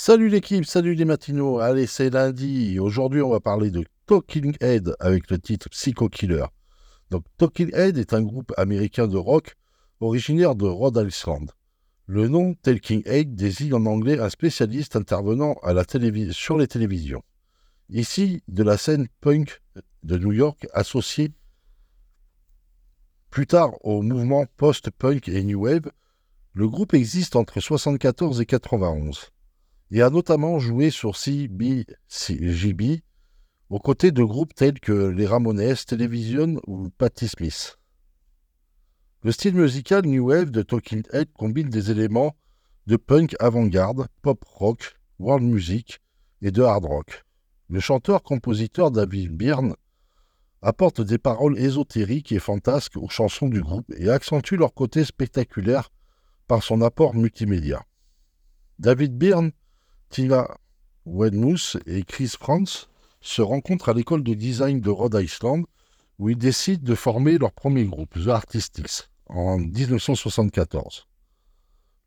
Salut l'équipe, salut les matinaux. Allez, c'est lundi. Aujourd'hui, on va parler de Talking Head avec le titre Psycho Killer. Donc, Talking Head est un groupe américain de rock originaire de Rhode Island. Le nom Talking Head désigne en anglais un spécialiste intervenant sur les télévisions. Ici, de la scène punk de New York associée plus tard au mouvement post-punk et new wave, le groupe existe entre 1974 et 1991 et a notamment joué sur CBGB aux côtés de groupes tels que les Ramones, Television ou Patti Smith. Le style musical New Wave de Talking Head combine des éléments de punk avant-garde, pop rock, world music et de hard rock. Le chanteur-compositeur David Byrne apporte des paroles ésotériques et fantasques aux chansons du groupe et accentue leur côté spectaculaire par son apport multimédia. David Byrne, Tina Wedmouth et Chris Franz se rencontrent à l'école de design de Rhode Island où ils décident de former leur premier groupe, The Artistics, en 1974.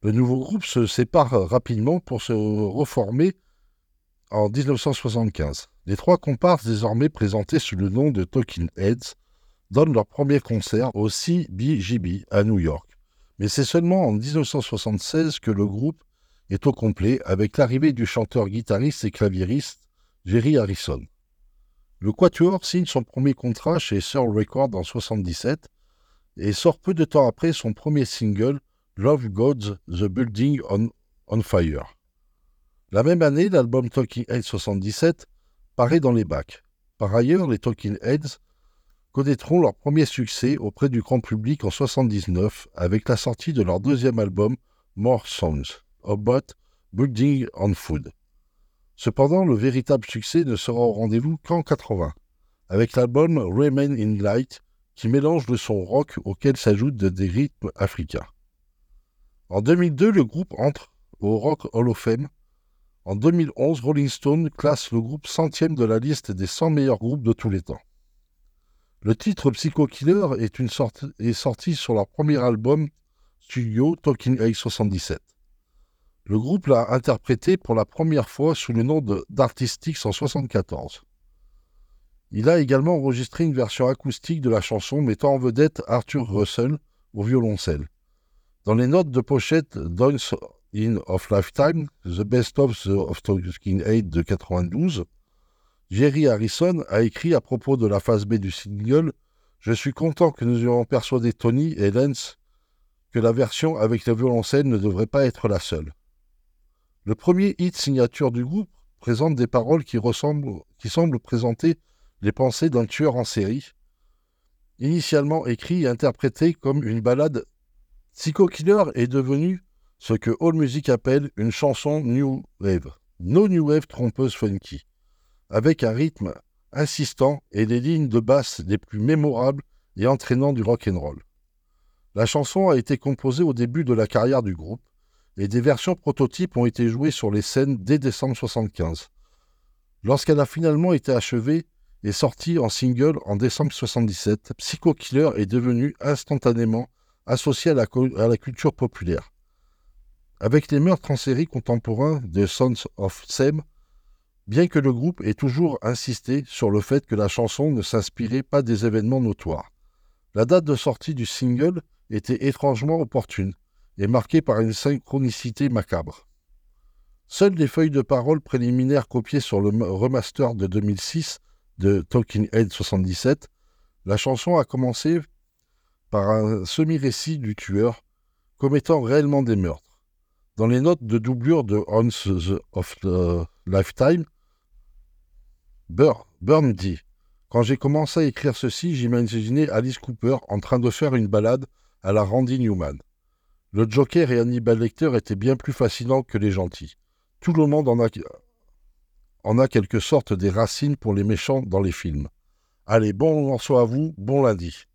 Le nouveau groupe se sépare rapidement pour se reformer en 1975. Les trois comparses désormais présentés sous le nom de Talking Heads donnent leur premier concert au CBGB à New York. Mais c'est seulement en 1976 que le groupe est au complet avec l'arrivée du chanteur-guitariste et claviériste Jerry Harrison. Le Quatuor signe son premier contrat chez Soul Records en 1977 et sort peu de temps après son premier single Love Gods The Building on, on Fire. La même année, l'album Talking Heads 77 paraît dans les bacs. Par ailleurs, les Talking Heads connaîtront leur premier succès auprès du grand public en 1979 avec la sortie de leur deuxième album More Songs About Building on Food. Cependant, le véritable succès ne sera au rendez-vous qu'en 80, avec l'album Remain in Light qui mélange le son rock auquel s'ajoutent des rythmes africains. En 2002, le groupe entre au Rock Hall of Fame. En 2011, Rolling Stone classe le groupe centième de la liste des 100 meilleurs groupes de tous les temps. Le titre Psycho Killer est, sorti sur leur premier album studio Talking Age 77. Le groupe l'a interprété pour la première fois sous le nom d'Artistics en 1974. Il a également enregistré une version acoustique de la chanson mettant en vedette Arthur Russell au violoncelle. Dans les notes de pochette Dance in of Lifetime, The Best of the of Talking Aid de 92, Jerry Harrison a écrit à propos de la phase B du single Je suis content que nous ayons persuadé Tony et Lance que la version avec le violoncelle ne devrait pas être la seule. Le premier hit signature du groupe présente des paroles qui, semblent présenter les pensées d'un tueur en série. Initialement écrit et interprété comme une ballade, Psycho Killer est devenu ce que AllMusic appelle une chanson New Wave, no New Wave trompeuse funky avec un rythme insistant et les lignes de basse les plus mémorables et entraînants du rock and roll. La chanson a été composée au début de la carrière du groupe et des versions prototypes ont été jouées sur les scènes dès décembre 1975. Lorsqu'elle a finalement été achevée et sortie en single en décembre 1977, Psycho Killer est devenu instantanément associé à la, culture populaire. Avec les meurtres en série contemporains de Sons of Sam, bien que le groupe ait toujours insisté sur le fait que la chanson ne s'inspirait pas des événements notoires. La date de sortie du single était étrangement opportune et marquée par une synchronicité macabre. Seules les feuilles de parole préliminaires copiées sur le remaster de 2006 de Talking Head 77, la chanson a commencé par un semi-récit du tueur commettant réellement des meurtres. Dans les notes de doublure de Once of the Lifetime, Burn dit Quand j'ai commencé à écrire ceci, j'imaginais Alice Cooper en train de faire une balade à la Randy Newman. Le Joker et Hannibal Lecter étaient bien plus fascinants que les gentils. Tout le monde en a, en a quelque sorte des racines pour les méchants dans les films. Allez, bon morceau à vous, bon lundi.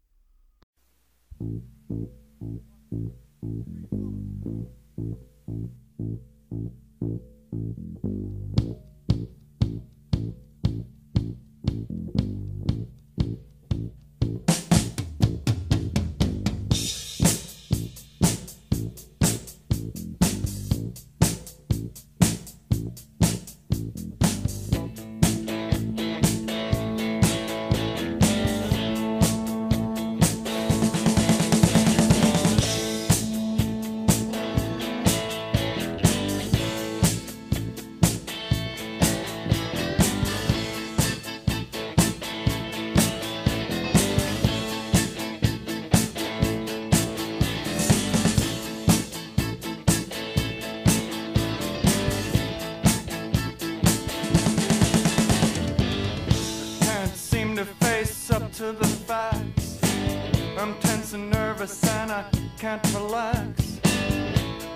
And nervous and I can't relax.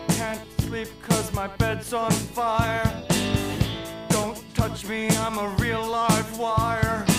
Can't sleep cause my bed's on fire. Don't touch me, I'm a real live wire.